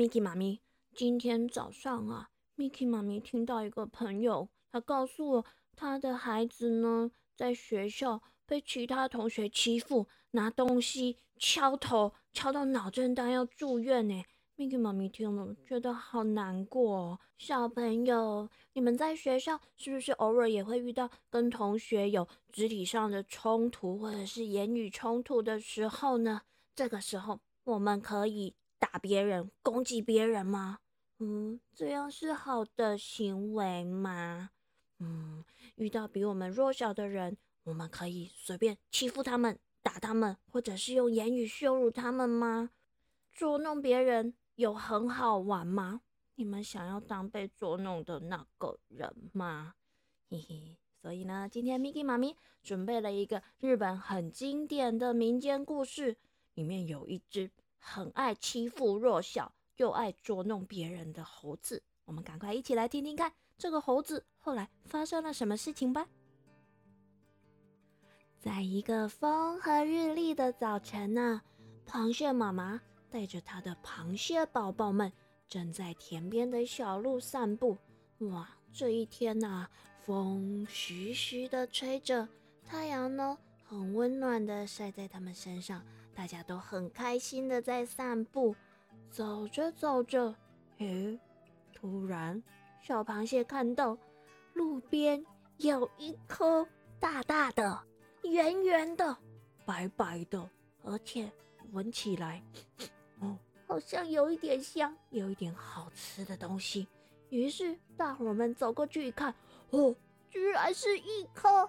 Miki 妈咪。今天早上啊，Miki 妈咪听到一个朋友，他告诉我，他的孩子呢，在学校被其他同学欺负，拿东西敲头，敲到脑震荡要住院呢。Miki 妈咪听了，觉得好难过。哦小朋友，你们在学校是不是偶尔也会遇到跟同学有肢体上的冲突，或者是言语冲突的时候呢？这个时候，我们可以打别人、攻击别人吗？嗯，这样是好的行为吗？嗯，遇到比我们弱小的人，我们可以随便欺负他们、打他们，或者是用言语羞辱他们吗？捉弄别人。有很好玩吗？你们想要当被捉弄的那个人吗？嘿嘿，所以呢，今天 Miki 妈咪准备了一个日本很经典的民间故事，里面有一只很爱欺负弱小又爱捉弄别人的猴子。我们赶快一起来听听看，这个猴子后来发生了什么事情吧。在一个风和日丽的早晨呢，螃蟹妈妈。带着她的螃蟹宝宝们，正在田边的小路散步。哇，这一天呐，风徐徐的吹着，太阳呢很温暖的晒在他们身上，大家都很开心的在散步。走着走着，诶，突然小螃蟹看到路边有一颗大大的、圆圆的、白白的，而且闻起来。哦，好像有一点香，有一点好吃的东西。于是大伙们走过去一看，哦，居然是一颗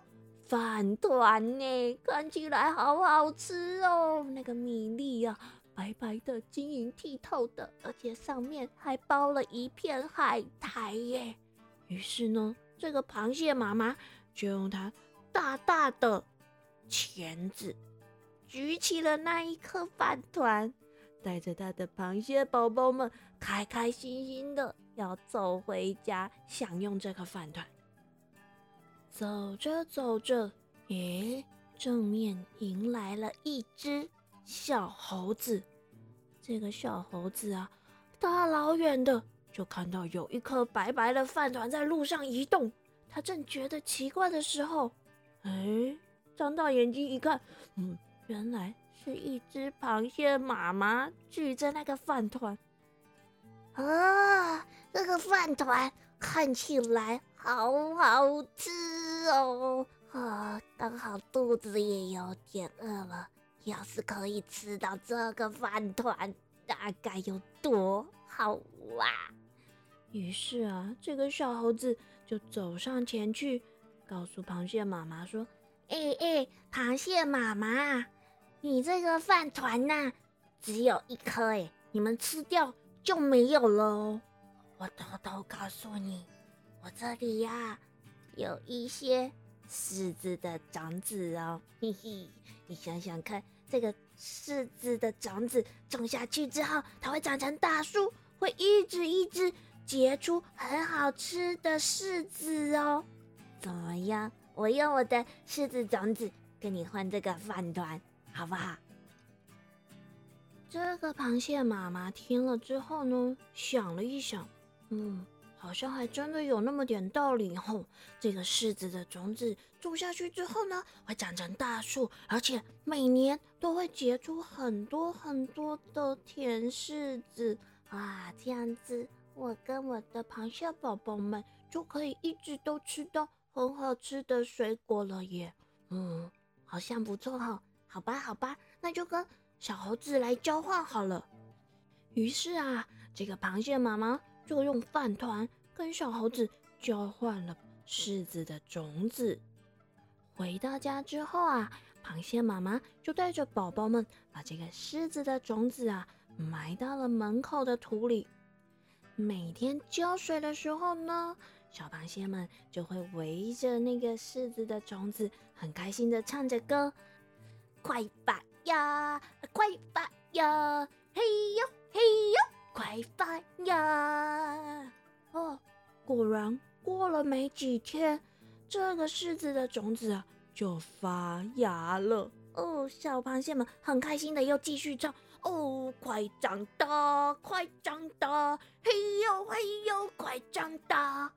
饭团呢！看起来好好吃哦。那个米粒啊，白白的、晶莹剔透的，而且上面还包了一片海苔耶。于是呢，这个螃蟹妈妈就用它大大的钳子举起了那一颗饭团。带着他的螃蟹宝宝们，开开心心的要走回家，享用这个饭团。走着走着，诶，正面迎来了一只小猴子。这个小猴子啊，大老远的就看到有一颗白白的饭团在路上移动。他正觉得奇怪的时候，哎，张大眼睛一看，嗯，原来。是一只螃蟹妈妈举着那个饭团，啊，这个饭团看起来好好吃哦，啊，刚好肚子也有点饿了。要是可以吃到这个饭团，大概有多好哇！于是啊，这个小猴子就走上前去，告诉螃蟹妈妈说：“哎哎，螃蟹妈妈。”你这个饭团呐，只有一颗哎，你们吃掉就没有了哦。我偷偷告诉你，我这里呀有一些柿子的种子哦，嘿嘿，你想想看，这个柿子的种子种下去之后，它会长成大树，会一直一直结出很好吃的柿子哦。怎么样？我用我的柿子种子跟你换这个饭团。好不好？这个螃蟹妈妈听了之后呢，想了一想，嗯，好像还真的有那么点道理吼。这个柿子的种子种下去之后呢，会长成大树，而且每年都会结出很多很多的甜柿子啊！这样子，我跟我的螃蟹宝宝们就可以一直都吃到很好吃的水果了耶。嗯，好像不错哈。好吧，好吧，那就跟小猴子来交换好了。于是啊，这个螃蟹妈妈就用饭团跟小猴子交换了柿子的种子。回到家之后啊，螃蟹妈妈就带着宝宝们把这个柿子的种子啊埋到了门口的土里。每天浇水的时候呢，小螃蟹们就会围着那个柿子的种子，很开心的唱着歌。快发呀，快发呀，呀！哦，果然过了没几天，这个柿子的种子啊就发芽了。哦，小螃蟹们很开心的又继续唱：哦，快长大，快长大，嘿呦嘿呦，快长大！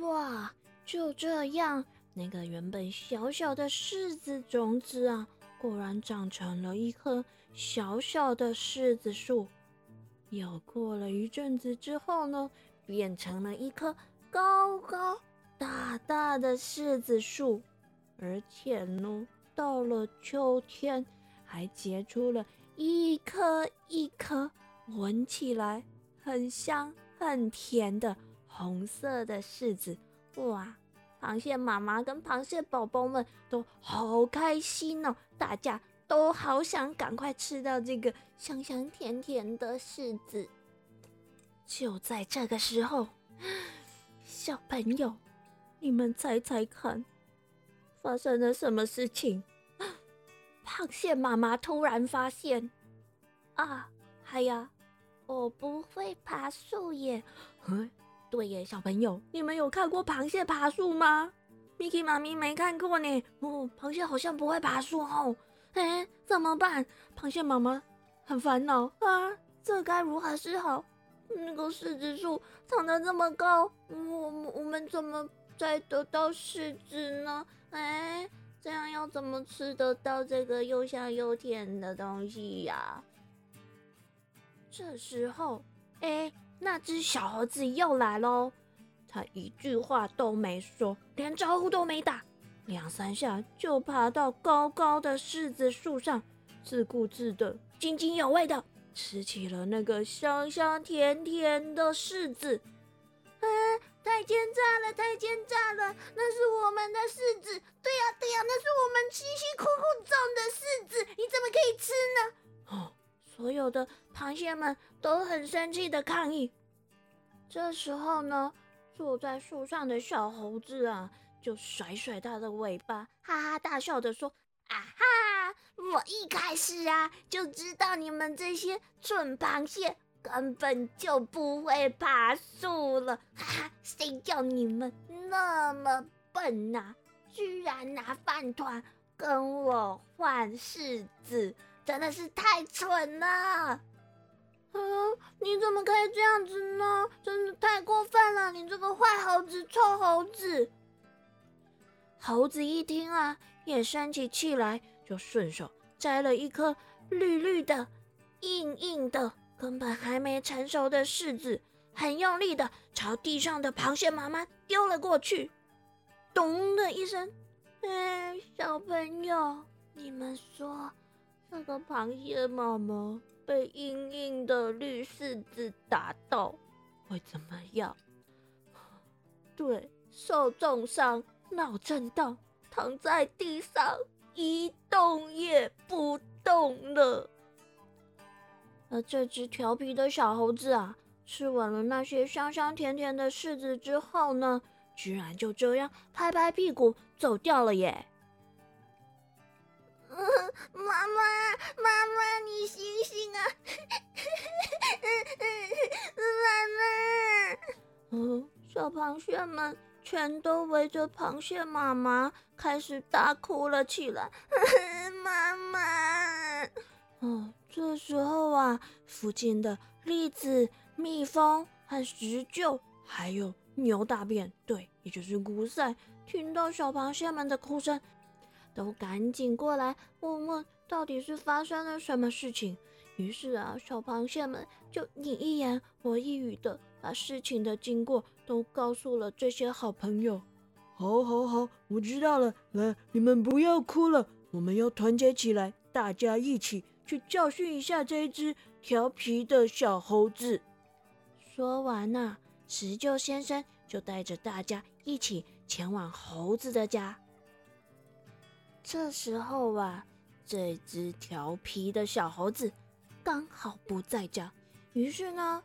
哇，就这样，那个原本小小的柿子种子啊，果然长成了一棵小小的柿子树。又过了一阵子之后呢，变成了一棵高高大大的柿子树，而且呢，到了秋天，还结出了一颗一颗闻起来很香很甜的红色的柿子。哇，螃蟹妈妈跟螃蟹宝宝们都好开心哦，大家。都好想赶快吃到这个香香甜甜的柿子。就在这个时候，小朋友，你们猜猜看，发生了什么事情？螃蟹妈妈突然发现，啊，嗨呀，我不会爬树耶。对耶，小朋友，你们有看过螃蟹爬树吗？Miki 妈咪没看过呢。哦，螃蟹好像不会爬树哦。哎，怎么办？螃蟹妈妈很烦恼啊，这该如何是好？那个柿子树长得这么高，我我们怎么再得到柿子呢？哎，这样要怎么吃得到这个又香又甜的东西呀？这时候，哎，那只小猴子又来喽，它一句话都没说，连招呼都没打。两三下就爬到高高的柿子树上，自顾自的、津津有味的吃起了那个香香甜甜的柿子。啊，太奸诈了，太奸诈了！那是我们的柿子，对呀对呀，那是我们辛辛苦苦种的柿子，你怎么可以吃呢？哦，所有的螃蟹们都很生气的抗议。这时候呢，坐在树上的小猴子啊。就甩甩它的尾巴，哈哈大笑的说：“啊哈！我一开始啊就知道你们这些蠢螃蟹根本就不会爬树了，哈哈！谁叫你们那么笨呐？居然拿饭团跟我换柿子，真的是太蠢了！啊，你怎么可以这样子呢？真的太过分了！你这个坏猴子，臭猴子！”猴子一听啊，也生起气来，就顺手摘了一颗绿绿的、硬硬的、根本还没成熟的柿子，很用力的朝地上的螃蟹妈妈丢了过去。咚的一声，哎，小朋友，你们说这个螃蟹妈妈被硬硬的绿柿子打到会怎么样？对，受重伤。脑震荡，躺在地上一动也不动了。而这只调皮的小猴子啊，吃完了那些香香甜甜的柿子之后呢，居然就这样拍拍屁股走掉了耶！妈妈，妈妈，你醒醒啊！妈妈，嗯，小螃蟹们。全都围着螃蟹妈妈开始大哭了起来。妈妈，哦，这时候啊，附近的栗子、蜜蜂和石臼，还有牛大便，对，也就是古塞，听到小螃蟹们的哭声，都赶紧过来问问到底是发生了什么事情。于是啊，小螃蟹们就你一言我一语的把事情的经过都告诉了这些好朋友。好，好，好，我知道了。来，你们不要哭了，我们要团结起来，大家一起去教训一下这只调皮的小猴子。说完呢，石臼先生就带着大家一起前往猴子的家。这时候啊，这只调皮的小猴子。刚好不在家，于是呢，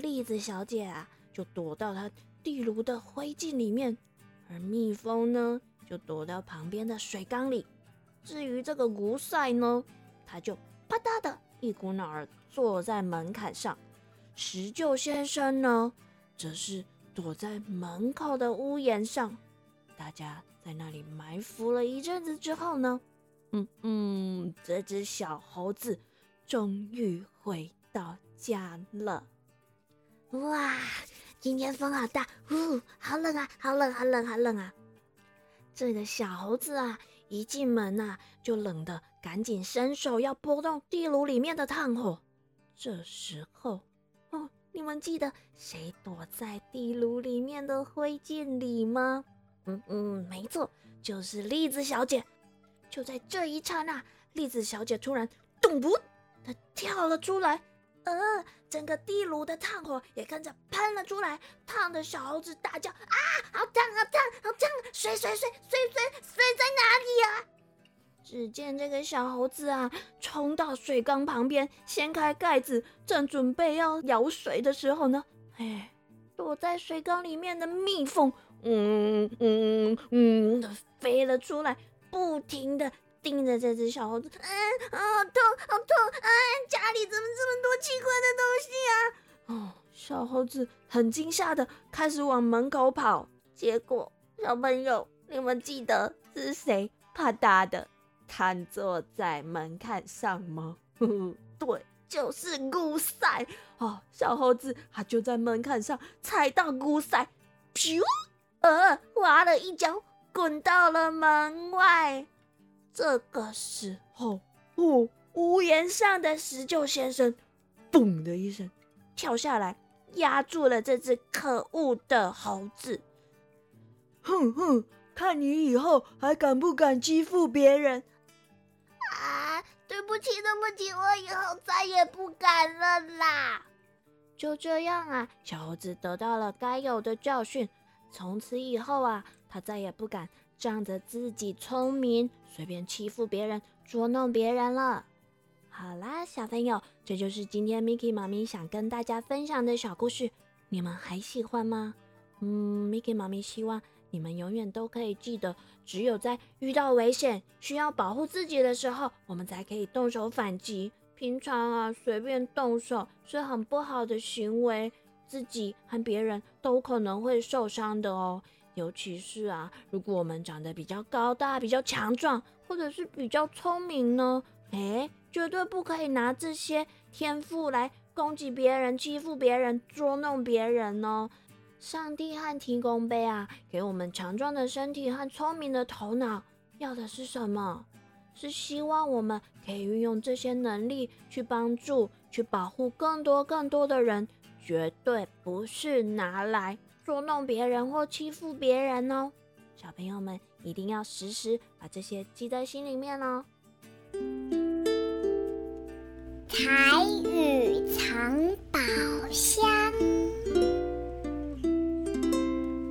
栗子小姐啊就躲到她地炉的灰烬里面，而蜜蜂呢就躲到旁边的水缸里。至于这个古塞呢，他就啪嗒的一股脑儿坐在门槛上。石臼先生呢，则是躲在门口的屋檐上。大家在那里埋伏了一阵子之后呢，嗯嗯，这只小猴子。终于回到家了。哇，今天风好大，呜，好冷啊，好冷，好冷，好冷啊！这个小猴子啊，一进门呐，就冷得赶紧伸手要拨动地炉里面的炭火。这时候，哦，你们记得谁躲在地炉里面的灰烬里吗？嗯嗯，没错，就是栗子小姐。就在这一刹那，栗子小姐突然咚不，她跳了出来。呃，整个地炉的炭火也跟着喷了出来，烫的小猴子大叫：“啊，好烫，好烫，好烫！水水水水水水在哪里啊？”只见这个小猴子啊，冲到水缸旁边，掀开盖子，正准备要舀水的时候呢，哎，躲在水缸里面的蜜蜂，嗯嗯嗯的飞了出来，不停的。盯着这只小猴子，嗯，好痛，好痛！啊，家里怎么这么多奇怪的东西啊？哦，小猴子很惊吓的开始往门口跑，结果小朋友，你们记得是谁啪嗒的瘫坐在门槛上吗？对，就是古赛哦。小猴子他就在门槛上踩到古赛，噗，呃，滑了一跤，滚到了门外。这个时候，哦，屋檐上的石臼先生，嘣的一声跳下来，压住了这只可恶的猴子。哼哼，看你以后还敢不敢欺负别人？啊，对不起，对不起，我以后再也不敢了啦。就这样啊，小猴子得到了该有的教训，从此以后啊，他再也不敢。仗着自己聪明，随便欺负别人、捉弄别人了。好啦，小朋友，这就是今天 Miki 妈咪想跟大家分享的小故事，你们还喜欢吗？嗯，Miki 妈咪希望你们永远都可以记得，只有在遇到危险、需要保护自己的时候，我们才可以动手反击。平常啊，随便动手是很不好的行为，自己和别人都可能会受伤的哦。尤其是啊，如果我们长得比较高大、比较强壮，或者是比较聪明呢？哎，绝对不可以拿这些天赋来攻击别人、欺负别人、捉弄别人哦。上帝和提供杯啊，给我们强壮的身体和聪明的头脑，要的是什么？是希望我们可以运用这些能力去帮助、去保护更多更多的人，绝对不是拿来。捉弄别人或欺负别人哦，小朋友们一定要时时把这些记在心里面哦。台语藏宝箱。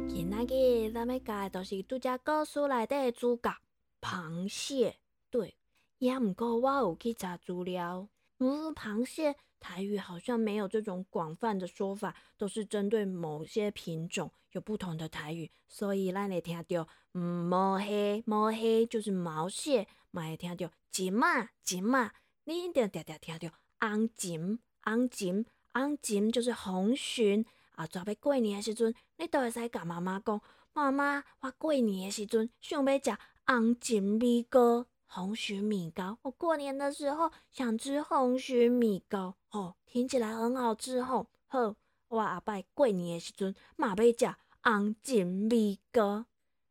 今仔日咱要教的都是拄只故事内底的主角螃蟹。对，也毋过我有去查资料，嗯，螃蟹。台语好像没有这种广泛的说法，都是针对某些品种有不同的台语，所以咱会听到嗯毛蟹，毛蟹就是毛蟹，嘛会听到金马，金马，你一定常常听到红金，红金，红金就是红鲟啊。准备过年的时阵，你都会使甲妈妈讲，妈妈，我过年的时阵想要食红金米糕。红曲米糕，我过年的时候想吃红曲米糕，哦，听起来很好吃吼。好，我阿伯过年的时阵嘛要食红金米糕。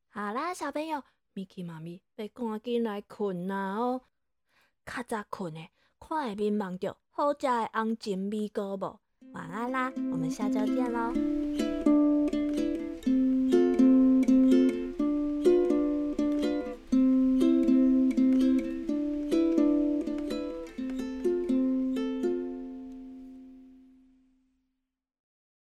好啦，小朋友，Miki 妈咪要赶紧来困啦哦。较早困的，看会面望到好食的红金米糕无？晚安啦，我们下周见喽。